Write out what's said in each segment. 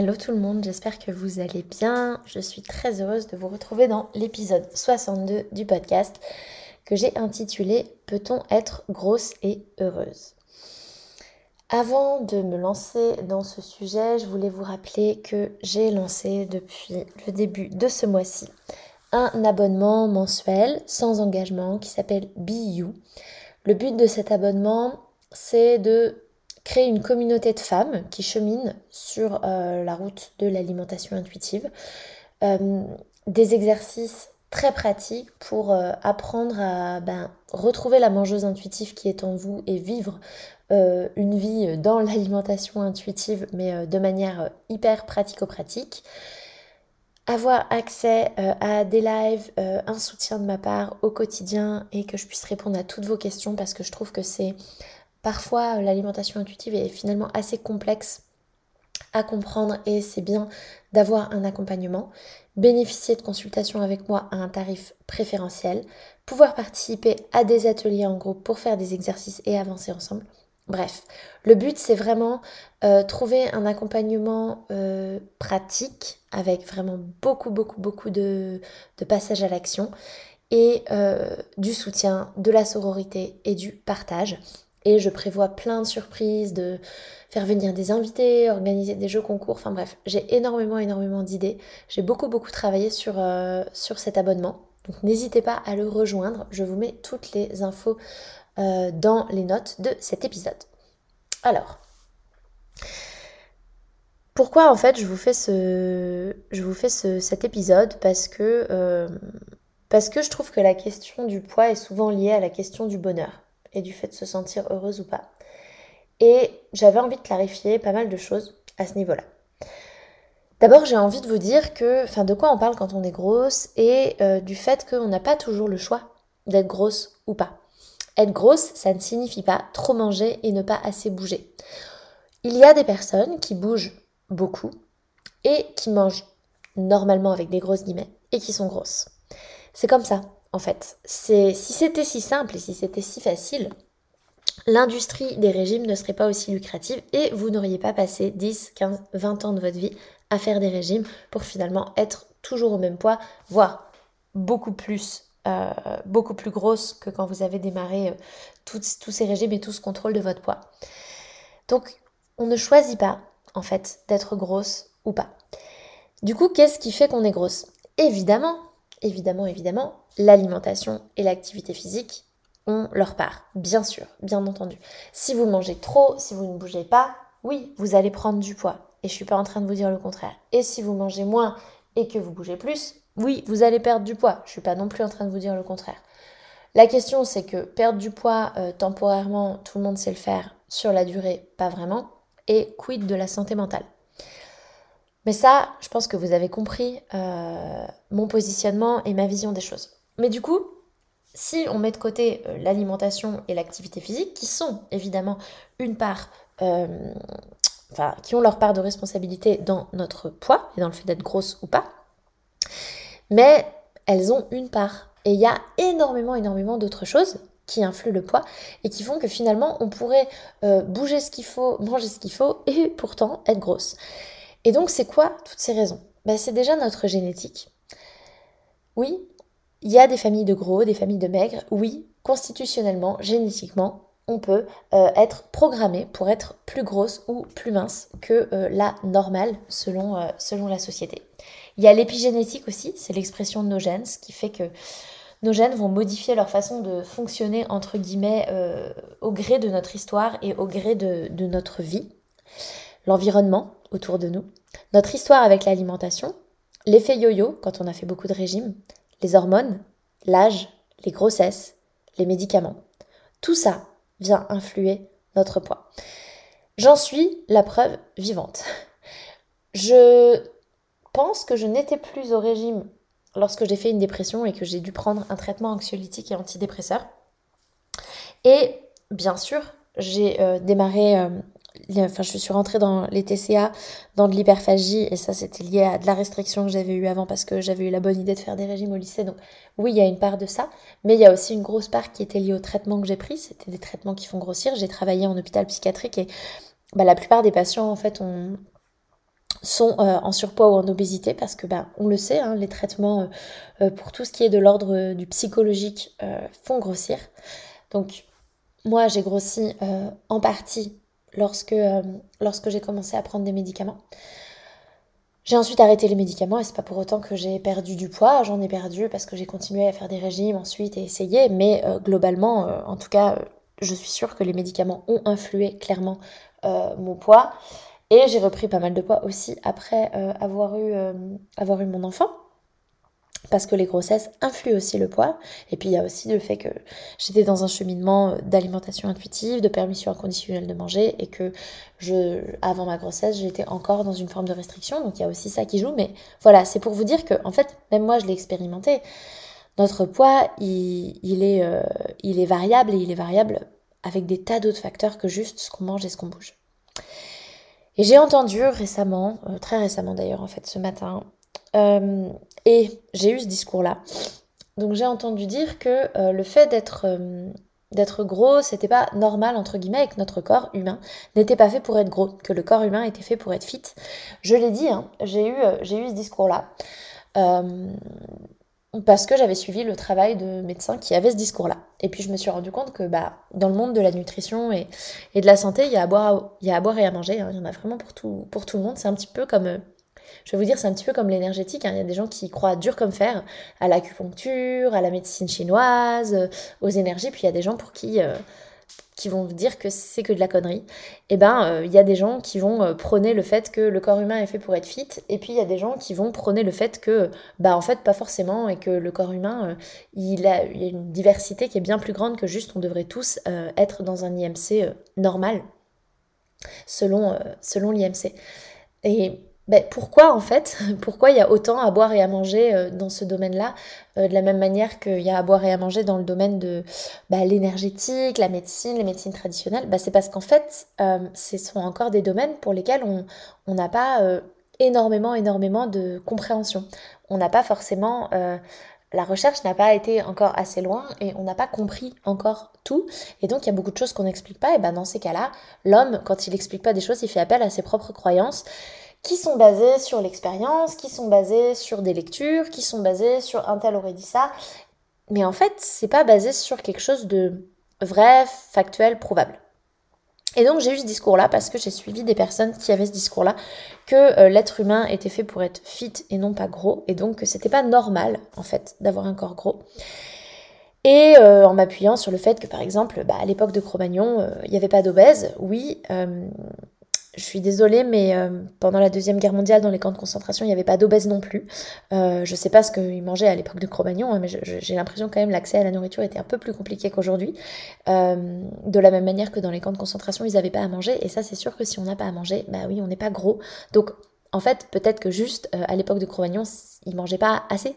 Hello tout le monde, j'espère que vous allez bien. Je suis très heureuse de vous retrouver dans l'épisode 62 du podcast que j'ai intitulé Peut-on être grosse et heureuse? Avant de me lancer dans ce sujet, je voulais vous rappeler que j'ai lancé depuis le début de ce mois-ci un abonnement mensuel sans engagement qui s'appelle BU. Le but de cet abonnement, c'est de créer une communauté de femmes qui cheminent sur euh, la route de l'alimentation intuitive. Euh, des exercices très pratiques pour euh, apprendre à ben, retrouver la mangeuse intuitive qui est en vous et vivre une vie dans l'alimentation intuitive mais de manière hyper pratico-pratique avoir accès à des lives, un soutien de ma part au quotidien et que je puisse répondre à toutes vos questions parce que je trouve que c'est Parfois, euh, l'alimentation intuitive est finalement assez complexe à comprendre et c'est bien d'avoir un accompagnement, bénéficier de consultations avec moi à un tarif préférentiel, pouvoir participer à des ateliers en groupe pour faire des exercices et avancer ensemble. Bref, le but c'est vraiment euh, trouver un accompagnement euh, pratique avec vraiment beaucoup beaucoup beaucoup de, de passages à l'action et du soutien, de la sororité et du partage. Et je prévois plein de surprises, de faire venir des invités, organiser des jeux concours, enfin bref, j'ai énormément, énormément d'idées. J'ai beaucoup, beaucoup travaillé sur, euh, cet abonnement. Donc n'hésitez pas à le rejoindre, je vous mets toutes les infos euh, dans les notes de cet épisode. Alors, pourquoi en fait je vous fais, cet épisode? Euh, parce que je trouve que la question du poids est souvent liée à la question du bonheur et du fait de se sentir heureuse ou pas. Et j'avais envie de clarifier pas mal de choses à ce niveau-là. D'abord, j'ai envie de vous dire que, enfin, de quoi on parle quand on est grosse et euh, du fait qu'on n'a pas toujours le choix d'être grosse ou pas. Être grosse, ça ne signifie pas trop manger et ne pas assez bouger. Il y a des personnes qui bougent beaucoup et qui mangent normalement avec des grosses guillemets et qui sont grosses. C'est comme ça en fait. Si c'était si simple et si c'était si facile, l'industrie des régimes ne serait pas aussi lucrative et vous n'auriez pas passé 10, 15, 20 ans de votre vie à faire des régimes pour finalement être toujours au même poids, voire beaucoup plus, euh, grosse que quand vous avez démarré euh, tous ces régimes et tout ce contrôle de votre poids. Donc, on ne choisit pas, en fait, d'être grosse ou pas. Du coup, qu'est-ce qui fait qu'on est grosse? Évidemment, évidemment, évidemment, l'alimentation et l'activité physique ont leur part, bien sûr, bien entendu. Si vous mangez trop, si vous ne bougez pas, oui, vous allez prendre du poids. Et je suis pas en train de vous dire le contraire. Et si vous mangez moins et que vous bougez plus, oui, vous allez perdre du poids. Je suis pas non plus en train de vous dire le contraire. La question, c'est que perdre du poids euh, temporairement, tout le monde sait le faire. Sur la durée, pas vraiment. Et quid de la santé mentale? Mais ça, je pense que vous avez compris euh, mon positionnement et ma vision des choses. Mais du coup, si on met de côté euh, l'alimentation et l'activité physique, qui sont évidemment une part, euh, enfin, qui ont leur part de responsabilité dans notre poids et dans le fait d'être grosse ou pas, mais elles ont une part. Et il y a énormément, énormément d'autres choses qui influent le poids et qui font que finalement on pourrait euh, bouger ce qu'il faut, manger ce qu'il faut et pourtant être grosse. Et donc c'est quoi toutes ces raisons? Ben, C'est déjà notre génétique. Oui, il y a des familles de gros, des familles de maigres. Oui, constitutionnellement, génétiquement, on peut être programmé pour être plus grosse ou plus mince que la normale selon, selon la société. Il y a l'épigénétique aussi, c'est l'expression de nos gènes, ce qui fait que nos gènes vont modifier leur façon de fonctionner, entre guillemets, euh, au gré de notre histoire et au gré de notre vie. L'environnement autour de nous, notre histoire avec l'alimentation, l'effet yo-yo quand on a fait beaucoup de régimes, les hormones, l'âge, les grossesses, les médicaments. Tout ça vient influer notre poids. J'en suis la preuve vivante. Je pense que je n'étais plus au régime lorsque j'ai fait une dépression et que j'ai dû prendre un traitement anxiolytique et antidépresseur. Et bien sûr, j'ai euh, démarré, euh, enfin je suis rentrée dans les TCA, dans de l'hyperphagie, et ça c'était lié à de la restriction que j'avais eue avant parce que j'avais eu la bonne idée de faire des régimes au lycée. Donc oui, il y a une part de ça, mais il y a aussi une grosse part qui était liée au traitement que j'ai pris. C'était des traitements qui font grossir. J'ai travaillé en hôpital psychiatrique et bah, la plupart des patients en fait ont, sont euh, en surpoids ou en obésité parce que bah, on le sait, hein, les traitements euh, euh, pour tout ce qui est de l'ordre du psychologique font grossir. Donc moi j'ai grossi en partie lorsque, lorsque j'ai commencé à prendre des médicaments. J'ai ensuite arrêté les médicaments et c'est pas pour autant que j'ai perdu du poids, j'en ai perdu parce que j'ai continué à faire des régimes ensuite et essayer, mais globalement, en tout cas, je suis sûre que les médicaments ont influé clairement mon poids. Et j'ai repris pas mal de poids aussi après euh, avoir, eu, euh, avoir eu mon enfant. Parce que les grossesses influent aussi le poids. Et puis il y a aussi le fait que j'étais dans un cheminement euh, d'alimentation intuitive, de permission inconditionnelle de manger, et que avant ma grossesse, j'étais encore dans une forme de restriction. Donc il y a aussi ça qui joue. Mais voilà, c'est pour vous dire que, en fait, même moi je l'ai expérimenté. Notre poids, il, est, il est variable et il est variable avec des tas d'autres facteurs que juste ce qu'on mange et ce qu'on bouge. Et j'ai entendu récemment, euh, très récemment d'ailleurs en fait ce matin, euh, et j'ai eu ce discours-là. Donc j'ai entendu dire que euh, le fait d'être d'être gros, c'était pas normal entre guillemets, et que notre corps humain n'était pas fait pour être gros, que le corps humain était fait pour être fit. Je l'ai dit, hein, j'ai eu, j'ai eu ce discours-là parce que j'avais suivi le travail de médecins qui avaient ce discours-là. Et puis je me suis rendu compte que bah, dans le monde de la nutrition et, et de la santé, il y, a à boire, il y a à boire et à manger. Hein. Il y en a vraiment pour tout, pour tout le monde. C'est un petit peu comme, euh, je vais vous dire, c'est un petit peu comme l'énergétique. Hein. Il y a des gens qui croient dur comme fer à l'acupuncture, à la médecine chinoise, euh, aux énergies. Puis il y a des gens pour qui... Euh, qui vont dire que c'est que de la connerie, et eh ben euh, il y a des gens qui vont euh, prôner le fait que le corps humain est fait pour être fit, et puis il y a des gens qui vont prôner le fait que bah en fait pas forcément et que le corps humain il y a une diversité qui est bien plus grande que juste on devrait tous être dans un IMC normal selon selon l'IMC. Et ben, pourquoi en fait Pourquoi il y a autant à boire et à manger euh, dans ce domaine-là euh, De la même manière qu'il y a à boire et à manger dans le domaine de bah, l'énergétique, la médecine, les médecines traditionnelles? Bah, C'est parce qu'en fait, euh, ce sont encore des domaines pour lesquels on n'a pas énormément, énormément de compréhension. On n'a pas forcément... la recherche n'a pas été encore assez loin et on n'a pas compris encore tout. Et donc, il y a beaucoup de choses qu'on n'explique pas. Et ben, dans ces cas-là, l'homme, quand il n'explique pas des choses, il fait appel à ses propres croyances qui sont basées sur l'expérience, qui sont basées sur des lectures, qui sont basées sur un tel aurait dit ça. Mais en fait, c'est pas basé sur quelque chose de vrai, factuel, prouvable. Et donc j'ai eu ce discours-là parce que j'ai suivi des personnes qui avaient ce discours-là, que euh, l'être humain était fait pour être fit et non pas gros, et donc que c'était pas normal en fait d'avoir un corps gros. Et euh, en m'appuyant sur le fait que par exemple, bah, à l'époque de Cro-Magnon, euh, il n'y avait pas d'obèse, oui, je suis désolée, mais euh, pendant la Deuxième Guerre mondiale, dans les camps de concentration, il n'y avait pas d'obèses non plus. Euh, je ne sais pas ce qu'ils mangeaient à l'époque de Cro-Magnon, hein, mais j'ai l'impression quand même l'accès à la nourriture était un peu plus compliqué qu'aujourd'hui. Euh, de la même manière que dans les camps de concentration, ils n'avaient pas à manger. Et ça, c'est sûr que si on n'a pas à manger, bah oui, on n'est pas gros. Donc, en fait, peut-être que juste à l'époque de Cro-Magnon, ils mangeaient pas assez.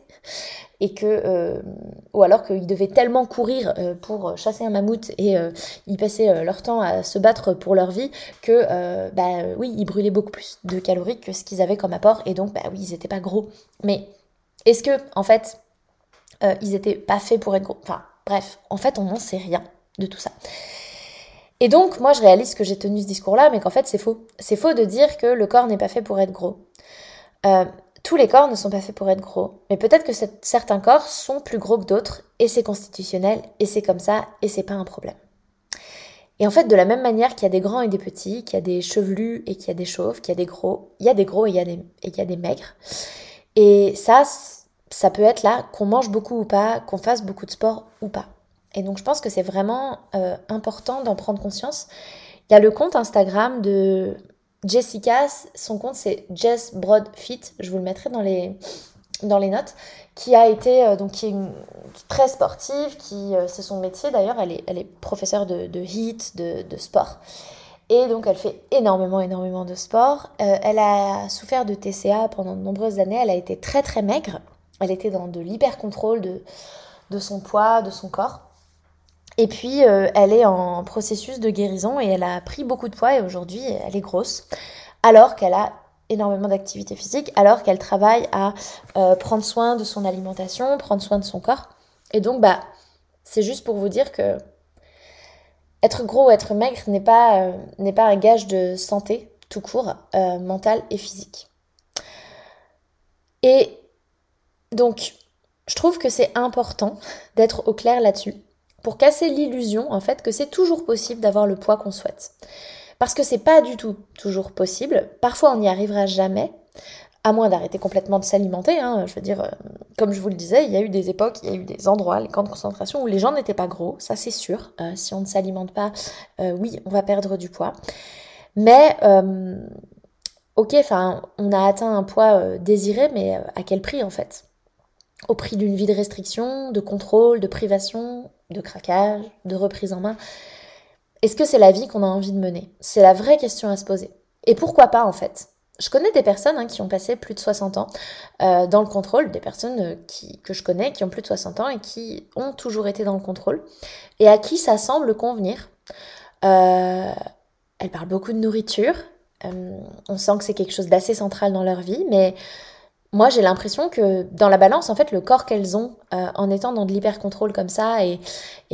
Et que euh, ou alors qu'ils devaient tellement courir euh, pour chasser un mammouth et euh, ils passaient leur temps à se battre pour leur vie que bah oui ils brûlaient beaucoup plus de calories que ce qu'ils avaient comme apport. Et donc bah oui ils étaient pas gros. Mais est-ce que en fait ils étaient pas faits pour être gros? Enfin bref en fait on n'en sait rien de tout ça et donc moi je réalise que j'ai tenu ce discours là mais qu'en fait c'est faux c'est faux de dire que le corps n'est pas fait pour être gros tous les corps ne sont pas faits pour être gros, mais peut-être que certains corps sont plus gros que d'autres, et c'est constitutionnel, et c'est comme ça, et c'est pas un problème. Et en fait, de la même manière qu'il y a des grands et des petits, qu'il y a des chevelus et qu'il y a des chauves, qu'il y a des gros, il y a des gros et et il y a des maigres. Et ça, ça peut être là qu'on mange beaucoup ou pas, qu'on fasse beaucoup de sport ou pas. Et donc je pense que c'est vraiment euh, important d'en prendre conscience. Il y a le compte Instagram de Jessica, son compte c'est Jess Broad Fit, je vous le mettrai dans les, dans les notes, qui a été euh, donc qui est très sportive, qui euh, c'est son métier d'ailleurs, elle est, elle est professeure de, de HIIT, de, de, sport. Et donc elle fait énormément, énormément de sport. elle a souffert de TCA pendant de nombreuses années, elle a été très très maigre, elle était dans de l'hyper-contrôle de, de son poids, de son corps. Et puis, euh, elle est en processus de guérison et elle a pris beaucoup de poids et aujourd'hui, elle est grosse. Alors qu'elle a énormément d'activité physique, alors qu'elle travaille à euh, prendre soin de son alimentation, prendre soin de son corps. Et donc, bah, c'est juste pour vous dire que être gros ou être maigre n'est pas, euh, n'est pas un gage de santé tout court, mentale et physique. Et donc, je trouve que c'est important d'être au clair là-dessus pour casser l'illusion en fait que c'est toujours possible d'avoir le poids qu'on souhaite. Parce que c'est pas du tout toujours possible. Parfois on n'y arrivera jamais, à moins d'arrêter complètement de s'alimenter. Hein. Je veux dire, euh, comme je vous le disais, il y a eu des époques, il y a eu des endroits, les camps de concentration où les gens n'étaient pas gros, ça c'est sûr. Euh, si on ne s'alimente pas, euh, oui, on va perdre du poids. Mais ok, enfin, on a atteint un poids désiré, mais à quel prix en fait? Au prix d'une vie de restriction, de contrôle, de privation, de craquage, de reprise en main. Est-ce que c'est la vie qu'on a envie de mener? C'est la vraie question à se poser. Et pourquoi pas en fait? Je connais des personnes hein, qui ont passé plus de 60 ans euh, dans le contrôle, des personnes euh, qui, que je connais qui ont plus de 60 ans et qui ont toujours été dans le contrôle, et à qui ça semble convenir. Euh, elles parlent beaucoup de nourriture, on sent que c'est quelque chose d'assez central dans leur vie, mais moi j'ai l'impression que dans la balance, en fait, le corps qu'elles ont euh, en étant dans de l'hyper-contrôle comme ça et,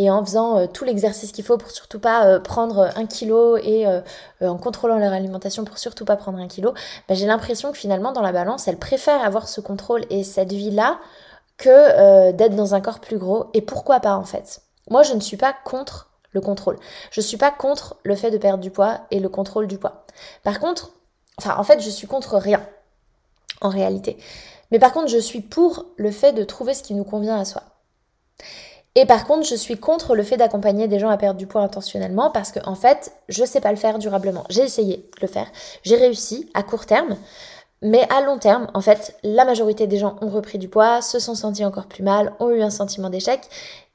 en faisant euh, tout l'exercice qu'il faut pour surtout pas euh, prendre un kilo et en contrôlant leur alimentation pour surtout pas prendre un kilo, bah, j'ai l'impression que finalement dans la balance, elles préfèrent avoir ce contrôle et cette vie-là que d'être dans un corps plus gros. Et pourquoi pas en fait Moi je ne suis pas contre le contrôle. Je suis pas contre le fait de perdre du poids et le contrôle du poids. Par contre, enfin en fait je suis contre rien en réalité. Mais par contre, je suis pour le fait de trouver ce qui nous convient à soi. Et par contre, je suis contre le fait d'accompagner des gens à perdre du poids intentionnellement parce que en fait, je sais pas le faire durablement. J'ai essayé de le faire, j'ai réussi à court terme, mais à long terme, en fait, la majorité des gens ont repris du poids, se sont sentis encore plus mal, ont eu un sentiment d'échec,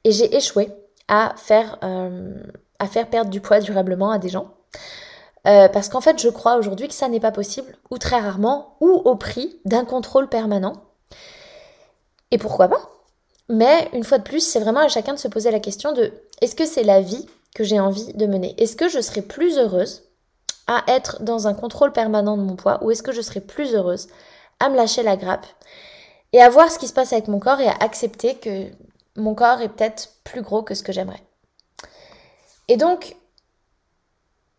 et j'ai échoué à faire, euh, à faire perdre du poids durablement à des gens. Euh, parce qu'en fait, je crois aujourd'hui que ça n'est pas possible, ou très rarement, ou au prix d'un contrôle permanent. Et pourquoi pas? Mais une fois de plus, c'est vraiment à chacun de se poser la question de est-ce que c'est la vie que j'ai envie de mener? Est-ce que je serais plus heureuse à être dans un contrôle permanent de mon poids, ou est-ce que je serais plus heureuse à me lâcher la grappe et à voir ce qui se passe avec mon corps et à accepter que mon corps est peut-être plus gros que ce que j'aimerais? Et donc,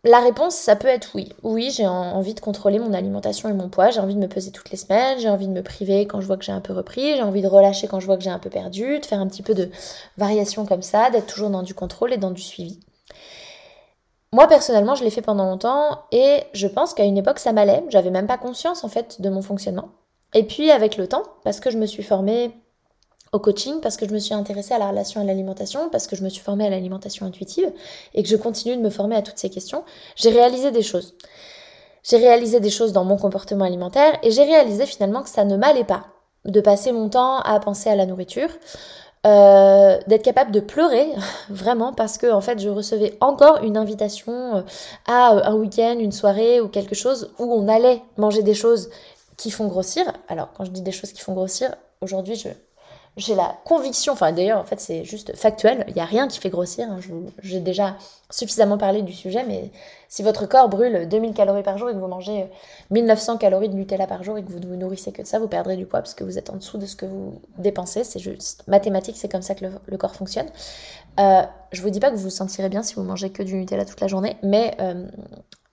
la réponse, ça peut être oui. Oui, j'ai envie de contrôler mon alimentation et mon poids, j'ai envie de me peser toutes les semaines, j'ai envie de me priver quand je vois que j'ai un peu repris, j'ai envie de relâcher quand je vois que j'ai un peu perdu, de faire un petit peu de variation comme ça, d'être toujours dans du contrôle et dans du suivi. Moi personnellement, je l'ai fait pendant longtemps et je pense qu'à une époque ça m'allait, j'avais même pas conscience en fait de mon fonctionnement. Et puis avec le temps, parce que je me suis formée coaching parce que je me suis intéressée à la relation à l'alimentation, parce que je me suis formée à l'alimentation intuitive et que je continue de me former à toutes ces questions, j'ai réalisé des choses. J'ai réalisé des choses dans mon comportement alimentaire et j'ai réalisé finalement que ça ne m'allait pas de passer mon temps à penser à la nourriture, euh, d'être capable de pleurer vraiment parce que en fait je recevais encore une invitation euh, à un week-end, une soirée ou quelque chose où on allait manger des choses qui font grossir. Alors quand je dis des choses qui font grossir, aujourd'hui je j'ai la conviction, enfin d'ailleurs en fait c'est juste factuel, il n'y a rien qui fait grossir, hein. j'ai déjà suffisamment parlé du sujet, mais si votre corps brûle 2000 calories par jour et que vous mangez 1900 calories de Nutella par jour et que vous ne vous nourrissez que de ça, vous perdrez du poids parce que vous êtes en dessous de ce que vous dépensez, c'est juste mathématique, c'est comme ça que le, corps fonctionne. Euh, je vous dis pas que vous vous sentirez bien si vous mangez que du Nutella toute la journée, mais euh,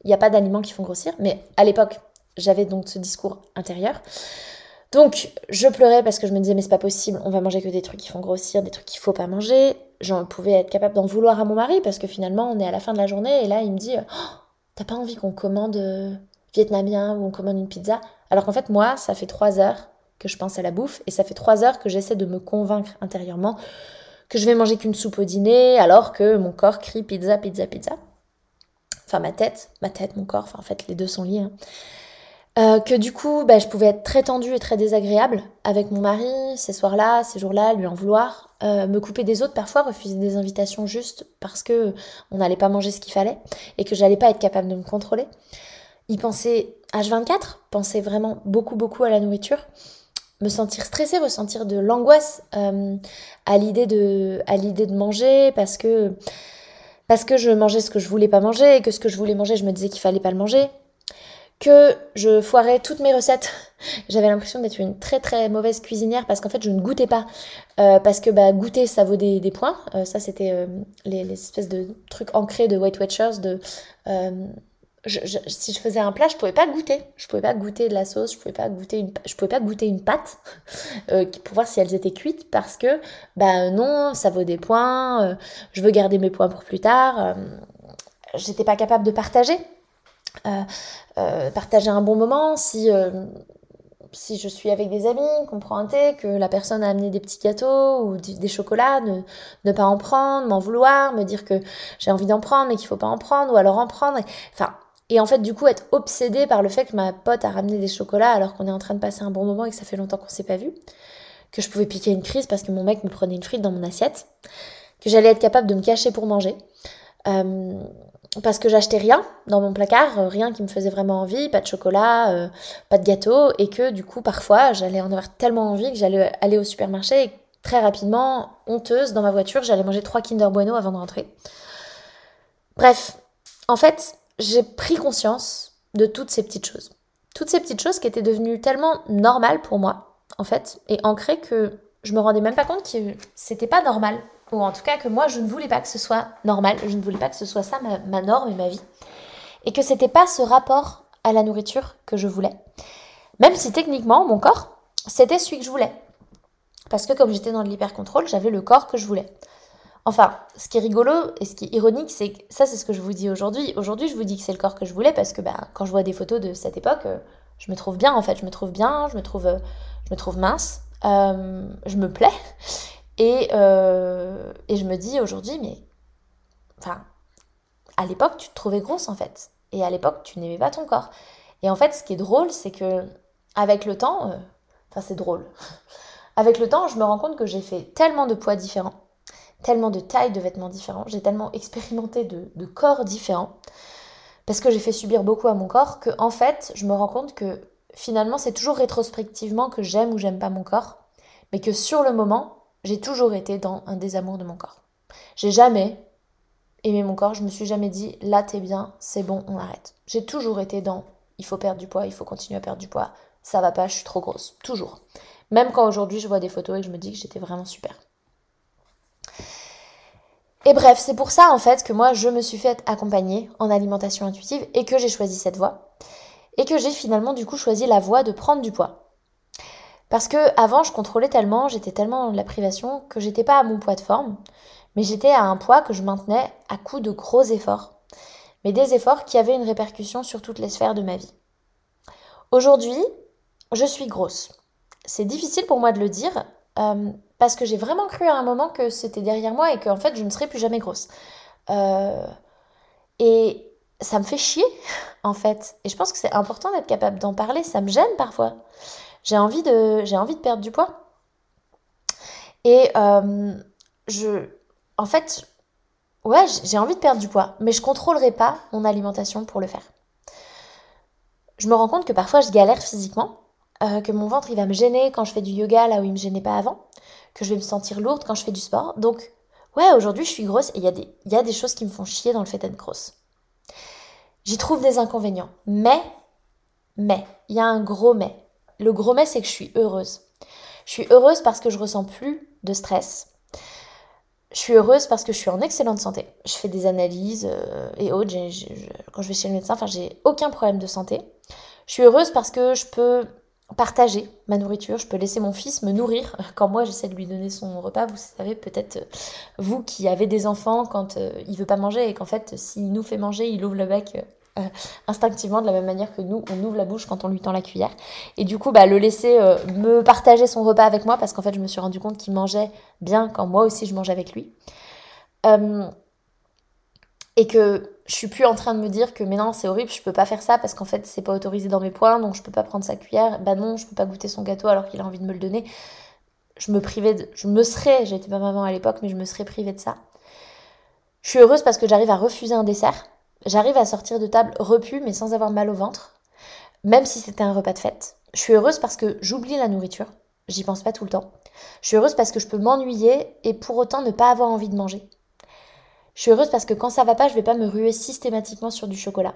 il n'y a pas d'aliments qui font grossir, mais à l'époque j'avais donc ce discours intérieur. Donc, je pleurais parce que je me disais, mais c'est pas possible, on va manger que des trucs qui font grossir, des trucs qu'il faut pas manger. J'en pouvais être capable d'en vouloir à mon mari parce que finalement, on est à la fin de la journée et là, il me dit, oh, t'as pas envie qu'on commande euh, vietnamien ou on commande une pizza? Alors qu'en fait, moi, ça fait trois heures que je pense à la bouffe et ça fait trois heures que j'essaie de me convaincre intérieurement que je vais manger qu'une soupe au dîner alors que mon corps crie pizza, pizza, pizza. Enfin, ma tête, ma tête, mon corps, enfin, en fait, les deux sont liés. Hein. Euh, que du coup, bah, je pouvais être très tendue et très désagréable avec mon mari ces soirs-là, ces jours-là, lui en vouloir, euh, me couper des autres, parfois refuser des invitations juste parce que on n'allait pas manger ce qu'il fallait et que j'allais pas être capable de me contrôler. Y penser H24, penser vraiment beaucoup beaucoup à la nourriture, me sentir stressée, ressentir de l'angoisse euh, à l'idée de à l'idée de manger parce que parce que je mangeais ce que je voulais pas manger et que ce que je voulais manger, je me disais qu'il fallait pas le manger que je foirais toutes mes recettes. J'avais l'impression d'être une très très mauvaise cuisinière parce qu'en fait je ne goûtais pas. Euh, parce que bah, goûter ça vaut des, points. Euh, ça c'était euh, les, espèces de trucs ancrés de White Watchers. Si je faisais un plat, je pouvais pas goûter. Je pouvais pas goûter de la sauce, je pouvais pouvais pas goûter une pâte pour voir si elles étaient cuites parce que bah non, ça vaut des points. je veux garder mes points pour plus tard. J'étais pas capable de partager. Euh, euh, partager un bon moment, si, euh, si je suis avec des amis, qu'on prend un thé, que la personne a amené des petits gâteaux ou des chocolats, ne, pas en prendre, m'en vouloir, me dire que j'ai envie d'en prendre mais qu'il faut pas en prendre, ou alors en prendre. Enfin, et en fait, du coup, être obsédée par le fait que ma pote a ramené des chocolats alors qu'on est en train de passer un bon moment et que ça fait longtemps qu'on s'est pas vu, que je pouvais piquer une crise parce que mon mec me prenait une frite dans mon assiette, que j'allais être capable de me cacher pour manger. Euh, parce que j'achetais rien dans mon placard, euh, rien qui me faisait vraiment envie, pas de chocolat, euh, pas de gâteau, et que du coup parfois j'allais en avoir tellement envie que j'allais aller au supermarché et très rapidement, honteuse, dans ma voiture, j'allais manger trois Kinder Bueno avant de rentrer. Bref, en fait, j'ai pris conscience de toutes ces petites choses. Toutes ces petites choses qui étaient devenues tellement normales pour moi, en fait, et ancrées que je me rendais même pas compte que c'était pas normal ou en tout cas que moi je ne voulais pas que ce soit normal, je ne voulais pas que ce soit ça ma, norme et ma vie, et que c'était pas ce rapport à la nourriture que je voulais. Même si techniquement mon corps c'était celui que je voulais, parce que comme j'étais dans l'hyper-contrôle, j'avais le corps que je voulais. Enfin, ce qui est rigolo et ce qui est ironique, c'est que ça, c'est ce que je vous dis aujourd'hui. Aujourd'hui, je vous dis que c'est le corps que je voulais parce que bah, quand je vois des photos de cette époque, euh, je me trouve bien en fait. Je me trouve bien, je me trouve, euh, je me trouve mince, euh, je me plais. Et, euh, et je me dis aujourd'hui, mais enfin, à l'époque, tu te trouvais grosse en fait. Et à l'époque, tu n'aimais pas ton corps. Et en fait, ce qui est drôle, c'est que avec le temps, euh, enfin, c'est drôle. avec le temps, je me rends compte que j'ai fait tellement de poids différents, tellement de tailles de vêtements différents, j'ai tellement expérimenté de, de corps différents, parce que j'ai fait subir beaucoup à mon corps, que en fait, je me rends compte que finalement, c'est toujours rétrospectivement que j'aime ou j'aime pas mon corps, mais que sur le moment, j'ai toujours été dans un désamour de mon corps. J'ai jamais aimé mon corps, je me suis jamais dit là t'es bien, c'est bon, on arrête. J'ai toujours été dans il faut perdre du poids, il faut continuer à perdre du poids, ça va pas, je suis trop grosse, toujours. Même quand aujourd'hui je vois des photos et que je me dis que j'étais vraiment super. Et bref, c'est pour ça en fait que moi je me suis fait accompagner en alimentation intuitive et que j'ai choisi cette voie. Et que j'ai finalement du coup choisi la voie de prendre du poids. Parce que avant, je contrôlais tellement, j'étais tellement dans la privation que j'étais pas à mon poids de forme, mais j'étais à un poids que je maintenais à coup de gros efforts. Mais des efforts qui avaient une répercussion sur toutes les sphères de ma vie. Aujourd'hui, je suis grosse. C'est difficile pour moi de le dire euh, parce que j'ai vraiment cru à un moment que c'était derrière moi et qu'en fait je ne serais plus jamais grosse. Euh, et ça me fait chier en fait. Et je pense que c'est important d'être capable d'en parler. Ça me gêne parfois j'ai envie de, j'ai envie de perdre du poids. Et euh, je, en fait, ouais, j'ai envie de perdre du poids, mais je contrôlerai pas mon alimentation pour le faire. Je me rends compte que parfois je galère physiquement, euh, que mon ventre il va me gêner quand je fais du yoga là où il me gênait pas avant, que je vais me sentir lourde quand je fais du sport. Donc, ouais, aujourd'hui je suis grosse et il y, a des, y a des choses qui me font chier dans le fait d'être grosse. J'y trouve des inconvénients, mais, mais, il y a un gros mais. Le gros mais, c'est que je suis heureuse. Je suis heureuse parce que je ressens plus de stress. Je suis heureuse parce que je suis en excellente santé. Je fais des analyses euh, et autres. quand je vais chez le médecin, enfin, j'ai aucun problème de santé. Je suis heureuse parce que je peux partager ma nourriture, je peux laisser mon fils me nourrir quand moi j'essaie de lui donner son repas. Vous savez peut-être, euh, vous qui avez des enfants, quand euh, il veut pas manger et qu'en fait s'il nous fait manger, il ouvre le bec euh, instinctivement de la même manière que nous, on ouvre la bouche quand on lui tend la cuillère. Et du coup, bah, le laisser me partager son repas avec moi parce qu'en fait je me suis rendu compte qu'il mangeait bien quand moi aussi je mangeais avec lui. et que je suis plus en train de me dire que mais non c'est horrible je peux pas faire ça parce qu'en fait c'est pas autorisé dans mes points donc je peux pas prendre sa cuillère bah non je peux pas goûter son gâteau alors qu'il a envie de me le donner je me privais je me serais j'étais pas maman à l'époque mais je me serais privée de ça je suis heureuse parce que j'arrive à refuser un dessert j'arrive à sortir de table repu mais sans avoir mal au ventre même si c'était un repas de fête je suis heureuse parce que j'oublie la nourriture j'y pense pas tout le temps je suis heureuse parce que je peux m'ennuyer et pour autant ne pas avoir envie de manger je suis heureuse parce que quand ça va pas, je vais pas me ruer systématiquement sur du chocolat.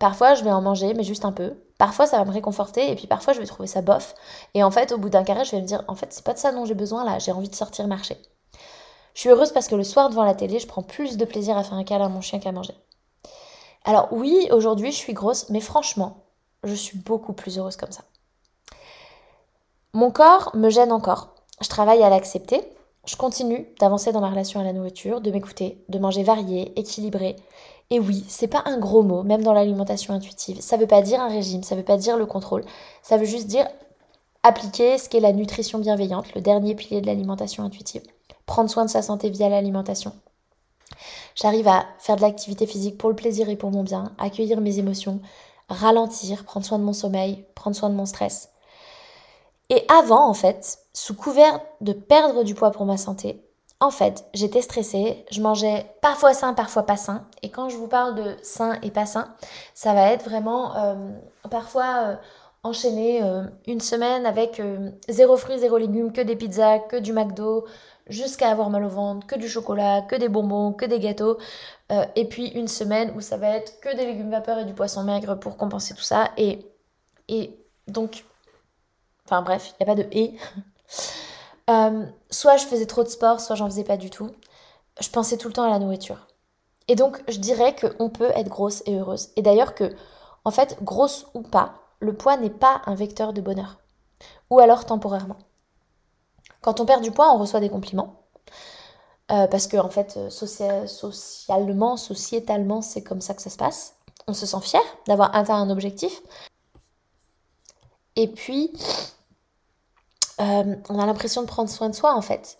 Parfois, je vais en manger, mais juste un peu. Parfois, ça va me réconforter, et puis parfois, je vais trouver ça bof. Et en fait, au bout d'un carré, je vais me dire, en fait, c'est pas de ça dont j'ai besoin là, j'ai envie de sortir marcher. Je suis heureuse parce que le soir, devant la télé, je prends plus de plaisir à faire un câlin à mon chien qu'à manger. Alors oui, aujourd'hui, je suis grosse, mais franchement, je suis beaucoup plus heureuse comme ça. Mon corps me gêne encore. Je travaille à l'accepter, je continue d'avancer dans ma relation à la nourriture, de m'écouter, de manger varié, équilibré. Et oui, c'est pas un gros mot, même dans l'alimentation intuitive. Ça veut pas dire un régime, ça veut pas dire le contrôle. Ça veut juste dire appliquer ce qu'est la nutrition bienveillante, le dernier pilier de l'alimentation intuitive. Prendre soin de sa santé via l'alimentation. J'arrive à faire de l'activité physique pour le plaisir et pour mon bien, accueillir mes émotions, ralentir, prendre soin de mon sommeil, prendre soin de mon stress. Et avant, en fait, sous couvert de perdre du poids pour ma santé, en fait, j'étais stressée, je mangeais parfois sain, parfois pas sain. Et quand je vous parle de sain et pas sain, ça va être vraiment euh, parfois euh, enchaîner euh, une semaine avec zéro fruits, zéro légumes, que des pizzas, que du McDo, jusqu'à avoir mal au ventre, que du chocolat, que des bonbons, que des gâteaux. et puis une semaine où ça va être que des légumes vapeur et du poisson maigre pour compenser tout ça. Et, et donc Enfin bref, il n'y a pas de et. Euh, soit je faisais trop de sport, soit j'en faisais pas du tout. Je pensais tout le temps à la nourriture. Et donc je dirais qu'on peut être grosse et heureuse. Et d'ailleurs que, en fait, grosse ou pas, le poids n'est pas un vecteur de bonheur. Ou alors temporairement. Quand on perd du poids, on reçoit des compliments. Euh, parce que en fait, socialement, sociétalement, c'est comme ça que ça se passe. On se sent fier d'avoir atteint un objectif. Et puis, euh, on a l'impression de prendre soin de soi en fait.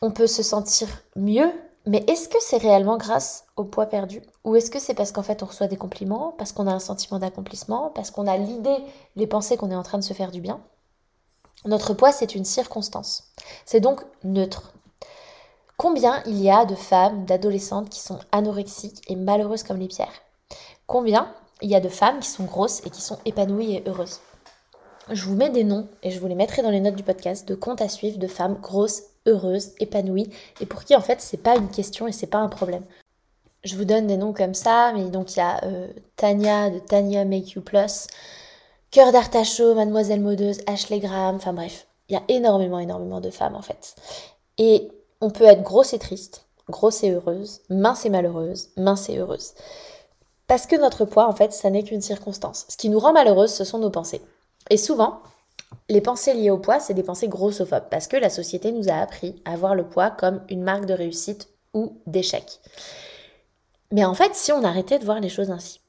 On peut se sentir mieux, mais est-ce que c'est réellement grâce au poids perdu? Ou est-ce que c'est parce qu'en fait on reçoit des compliments, parce qu'on a un sentiment d'accomplissement, parce qu'on a l'idée, les pensées qu'on est en train de se faire du bien? Notre poids, c'est une circonstance. C'est donc neutre. Combien il y a de femmes, d'adolescentes qui sont anorexiques et malheureuses comme les pierres? Combien il y a de femmes qui sont grosses et qui sont épanouies et heureuses? Je vous mets des noms et je vous les mettrai dans les notes du podcast de comptes à suivre de femmes grosses, heureuses, épanouies et pour qui en fait c'est pas une question et c'est pas un problème. Je vous donne des noms comme ça, mais donc il y a euh, Tania de Tania Make You Plus, Cœur d'Artachaud, Mademoiselle Modeuse, Ashley Graham, enfin bref, il y a énormément, énormément de femmes en fait. Et on peut être grosse et triste, grosse et heureuse, mince et malheureuse, mince et heureuse. Parce que notre poids, en fait, ça n'est qu'une circonstance. Ce qui nous rend malheureuse, ce sont nos pensées. Et souvent, les pensées liées au poids, c'est des pensées grossophobes, parce que la société nous a appris à voir le poids comme une marque de réussite ou d'échec. Mais en fait, si on arrêtait de voir les choses ainsi,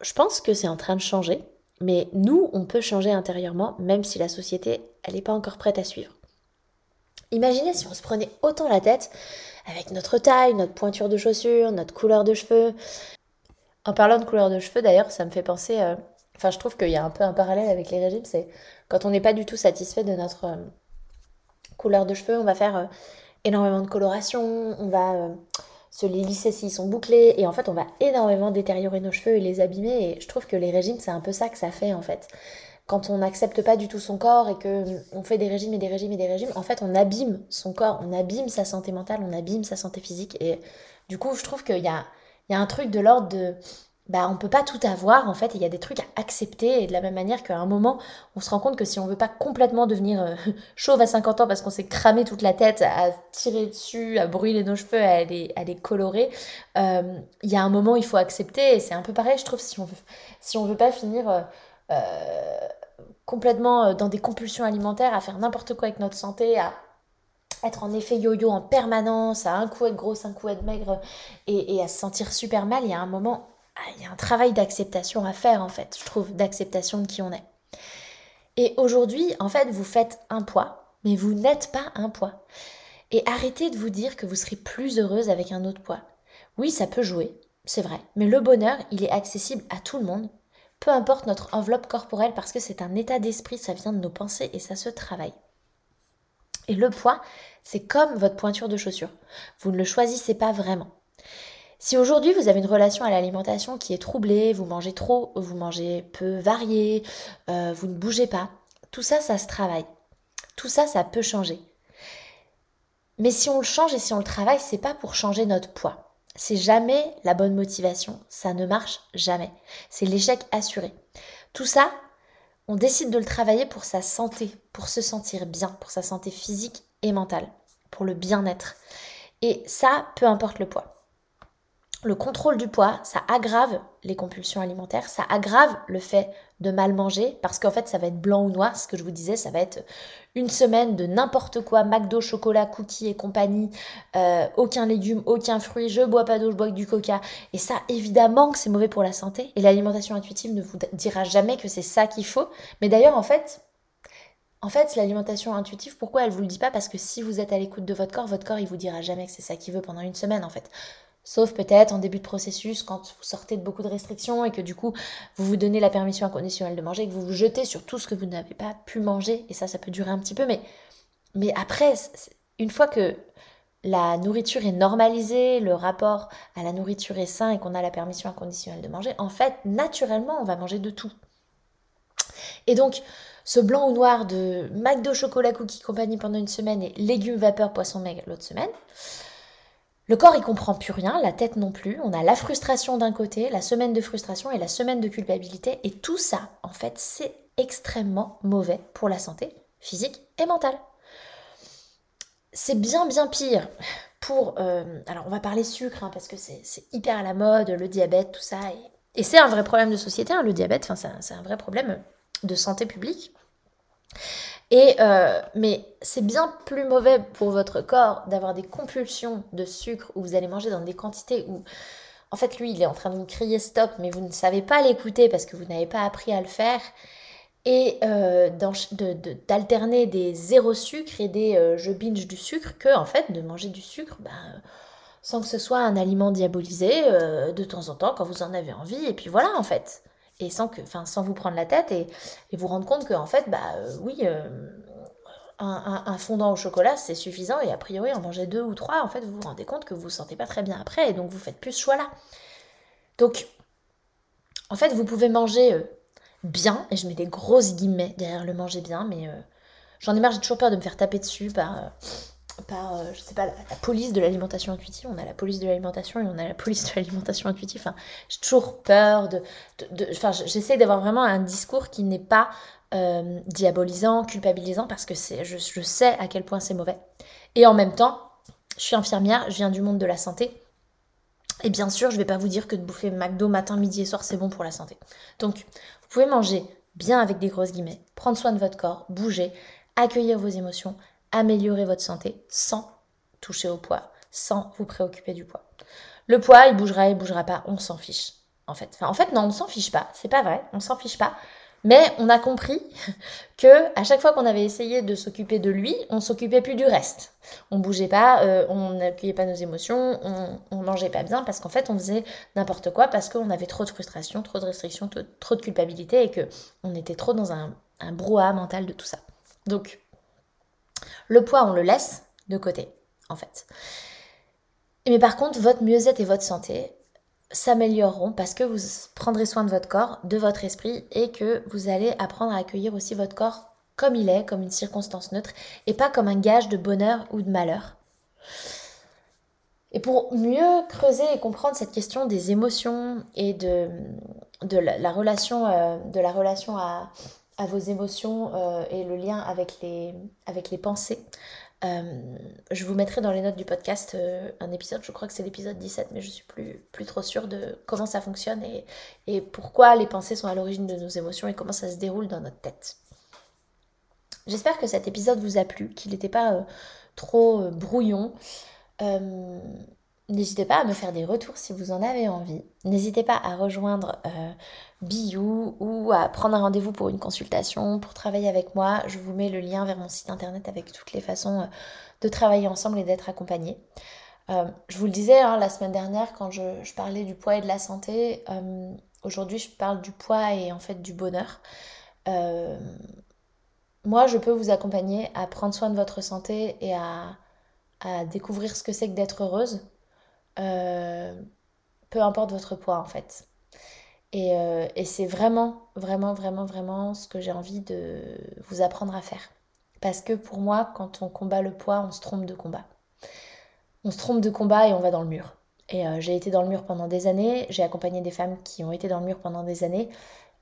je pense que c'est en train de changer, mais nous, on peut changer intérieurement, même si la société, elle n'est pas encore prête à suivre. Imaginez si on se prenait autant la tête avec notre taille, notre pointure de chaussures, notre couleur de cheveux. En parlant de couleur de cheveux, d'ailleurs, ça me fait penser euh, Enfin, je trouve qu'il y a un peu un parallèle avec les régimes, c'est quand on n'est pas du tout satisfait de notre euh, couleur de cheveux, on va faire euh, énormément de coloration, on va se les lisser s'ils sont bouclés, et en fait, on va énormément détériorer nos cheveux et les abîmer, et je trouve que les régimes, c'est un peu ça que ça fait, en fait. Quand on n'accepte pas du tout son corps et que on fait des régimes et des régimes et des régimes, en fait, on abîme son corps, on abîme sa santé mentale, on abîme sa santé physique, et du coup, je trouve qu'il y y a un truc de l'ordre de bah, on peut pas tout avoir en fait, il y a des trucs à accepter et de la même manière qu'à un moment, on se rend compte que si on veut pas complètement devenir euh, chauve à 50 ans parce qu'on s'est cramé toute la tête à tirer dessus, à brûler nos cheveux, à les, à colorer, euh, il y a un moment il faut accepter et c'est un peu pareil je trouve si on veut, si veut pas finir euh, complètement dans des compulsions alimentaires, à faire n'importe quoi avec notre santé, à être en effet yo-yo en permanence, à un coup être grosse, un coup être maigre et, à se sentir super mal, il y a un moment, il y a un travail d'acceptation à faire en fait, je trouve, d'acceptation de qui on est. Et aujourd'hui, en fait, vous faites un poids, mais vous n'êtes pas un poids. Et arrêtez de vous dire que vous serez plus heureuse avec un autre poids. Oui, ça peut jouer, c'est vrai, mais le bonheur, il est accessible à tout le monde, peu importe notre enveloppe corporelle, parce que c'est un état d'esprit, ça vient de nos pensées et ça se travaille. Et le poids, c'est comme votre pointure de chaussure. Vous ne le choisissez pas vraiment. Si aujourd'hui vous avez une relation à l'alimentation qui est troublée, vous mangez trop, vous mangez peu varié, euh, vous ne bougez pas, tout ça, ça se travaille. Tout ça, ça peut changer. Mais si on le change et si on le travaille, c'est pas pour changer notre poids. C'est jamais la bonne motivation. Ça ne marche jamais. C'est l'échec assuré. Tout ça, on décide de le travailler pour sa santé, pour se sentir bien, pour sa santé physique et mentale, pour le bien-être. Et ça, peu importe le poids le contrôle du poids, ça aggrave les compulsions alimentaires, ça aggrave le fait de mal manger, parce qu'en fait, ça va être blanc ou noir, ce que je vous disais, ça va être une semaine de n'importe quoi, McDo, chocolat, cookies et compagnie, euh, aucun légume, aucun fruit, je bois pas d'eau, je bois que du coca. Et ça, évidemment c'est mauvais pour la santé, et l'alimentation intuitive ne vous dira jamais que c'est ça qu'il faut. Mais d'ailleurs, en fait, en fait, l'alimentation intuitive, pourquoi elle vous le dit pas? Parce que si vous êtes à l'écoute de votre corps, votre corps, il vous dira jamais que c'est ça qu'il veut pendant une semaine, en fait. Sauf peut-être en début de processus, quand vous sortez de beaucoup de restrictions et que du coup, vous vous donnez la permission inconditionnelle de manger, que vous vous jetez sur tout ce que vous n'avez pas pu manger. Et ça, ça peut durer un petit peu. Mais, mais après, une fois que la nourriture est normalisée, le rapport à la nourriture est sain et qu'on a la permission inconditionnelle de manger, en fait, naturellement, on va manger de tout. Et donc, ce blanc ou noir de McDo, chocolat, cookie, compagnie pendant une semaine et légumes, vapeur, poisson maigre l'autre semaine, le corps, il comprend plus rien, la tête non plus. On a la frustration d'un côté, la semaine de frustration et la semaine de culpabilité. Et tout ça, en fait, c'est extrêmement mauvais pour la santé physique et mentale. C'est bien, bien pire pour... Euh, alors, on va parler sucre, hein, parce que c'est hyper à la mode, le diabète, tout ça. Et, c'est un vrai problème de société, hein, le diabète, c'est un vrai problème de santé publique. Euh, mais c'est bien plus mauvais pour votre corps d'avoir des compulsions de sucre où vous allez manger dans des quantités où, en fait, lui, il est en train de vous crier stop, mais vous ne savez pas l'écouter parce que vous n'avez pas appris à le faire. Et euh, d'alterner des zéro sucre et des euh, je binge du sucre que, en fait, de manger du sucre, ben, sans que ce soit un aliment diabolisé de temps en temps quand vous en avez envie. Et puis voilà, en fait et sans, que, sans vous prendre la tête et, vous rendre compte qu'en fait, bah euh, oui, euh, un, fondant au chocolat, c'est suffisant et a priori, en manger deux ou trois, en fait, vous vous rendez compte que vous vous sentez pas très bien après et donc vous faites plus ce choix-là. Donc, en fait, vous pouvez manger euh, bien, et je mets des grosses guillemets derrière le manger bien, mais j'en ai marre, j'ai toujours peur de me faire taper dessus par par, euh, je sais pas, la, police de l'alimentation intuitive. On a la police de l'alimentation et on a la police de l'alimentation intuitive. J'ai toujours peur de... enfin, j'essaie d'avoir vraiment un discours qui n'est pas euh, diabolisant, culpabilisant, parce que c'est, je, je sais à quel point c'est mauvais. Et en même temps, je suis infirmière, je viens du monde de la santé. Et bien sûr, je vais pas vous dire que de bouffer McDo matin, midi et soir, c'est bon pour la santé. Donc, vous pouvez manger bien avec des grosses guillemets, prendre soin de votre corps, bouger, accueillir vos émotions, améliorer votre santé sans toucher au poids, sans vous préoccuper du poids. Le poids, il bougera, il bougera pas, on s'en fiche. En fait, en fait, non, on s'en fiche pas. C'est pas vrai, on s'en fiche pas. Mais on a compris que à chaque fois qu'on avait essayé de s'occuper de lui, on s'occupait plus du reste. On bougeait pas, euh, on n'accueillait pas nos émotions, on, on mangeait pas bien parce qu'en fait on faisait n'importe quoi parce qu'on avait trop de frustration, trop de restrictions, trop de culpabilité et que on était trop dans un, un brouhaha mental de tout ça. Donc le poids, on le laisse de côté, en fait. Mais par contre, votre mieux-être et votre santé s'amélioreront parce que vous prendrez soin de votre corps, de votre esprit et que vous allez apprendre à accueillir aussi votre corps comme il est, comme une circonstance neutre et pas comme un gage de bonheur ou de malheur. Et pour mieux creuser et comprendre cette question des émotions et de, la, relation, euh, de la relation à, à vos émotions euh, et le lien avec les, avec les pensées. Euh, je vous mettrai dans les notes du podcast euh, un épisode, je crois que c'est l'épisode 17, mais je suis plus, plus trop sûre de comment ça fonctionne et, et pourquoi les pensées sont à l'origine de nos émotions et comment ça se déroule dans notre tête. J'espère que cet épisode vous a plu, qu'il n'était pas trop brouillon. N'hésitez pas à me faire des retours si vous en avez envie. N'hésitez pas à rejoindre euh, Biou ou à prendre un rendez-vous pour une consultation, pour travailler avec moi. Je vous mets le lien vers mon site internet avec toutes les façons euh, de travailler ensemble et d'être accompagné. Euh, je vous le disais hein, la semaine dernière quand je, parlais du poids et de la santé. Euh, aujourd'hui, je parle du poids et en fait du bonheur. moi, je peux vous accompagner à prendre soin de votre santé et à, à découvrir ce que c'est que d'être heureuse euh, peu importe votre poids en fait. Euh, et, c'est vraiment, vraiment, vraiment, vraiment ce que j'ai envie de vous apprendre à faire. Parce que pour moi, quand on combat le poids, on se trompe de combat. On se trompe de combat et on va dans le mur. Et euh, j'ai été dans le mur pendant des années, j'ai accompagné des femmes qui ont été dans le mur pendant des années.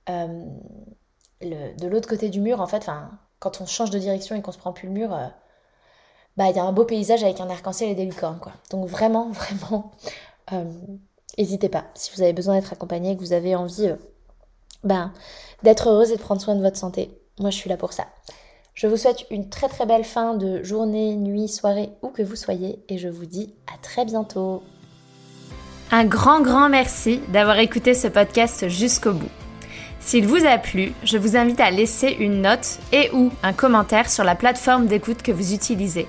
de l'autre côté du mur, en fait, quand on change de direction et qu'on se prend plus le mur, bah il y a un beau paysage avec un arc-en-ciel et des licornes quoi. Donc vraiment, vraiment, n'hésitez euh, pas. Si vous avez besoin d'être accompagné, que vous avez envie euh, ben, d'être heureuse et de prendre soin de votre santé, moi je suis là pour ça. Je vous souhaite une très très belle fin de journée, nuit, soirée, où que vous soyez, et je vous dis à très bientôt. Un grand grand merci d'avoir écouté ce podcast jusqu'au bout. S'il vous a plu, je vous invite à laisser une note et ou un commentaire sur la plateforme d'écoute que vous utilisez.